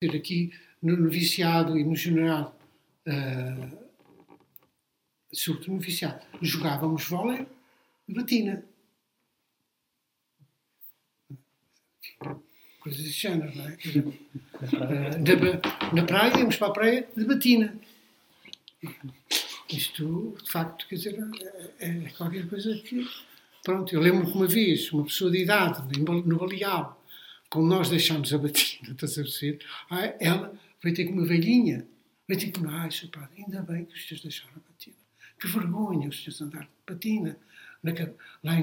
dizer, aqui no noviciado e no general, uh, sobretudo no noviciado, jogávamos vôlei e batina. Coisas desse género, não é? Uh, na, praia, íamos para a praia de batina. Isto, de facto, quer dizer, é, é qualquer coisa que. Pronto, eu lembro que uma vez, uma pessoa de idade, no Baleal, como nós deixámos a batina, estás a perceber? Ah, ela veio ter com uma velhinha, veio ter com ai, seu padre, ainda bem que os senhores deixaram a batina. Que vergonha os senhores andar de batina. Na, lá em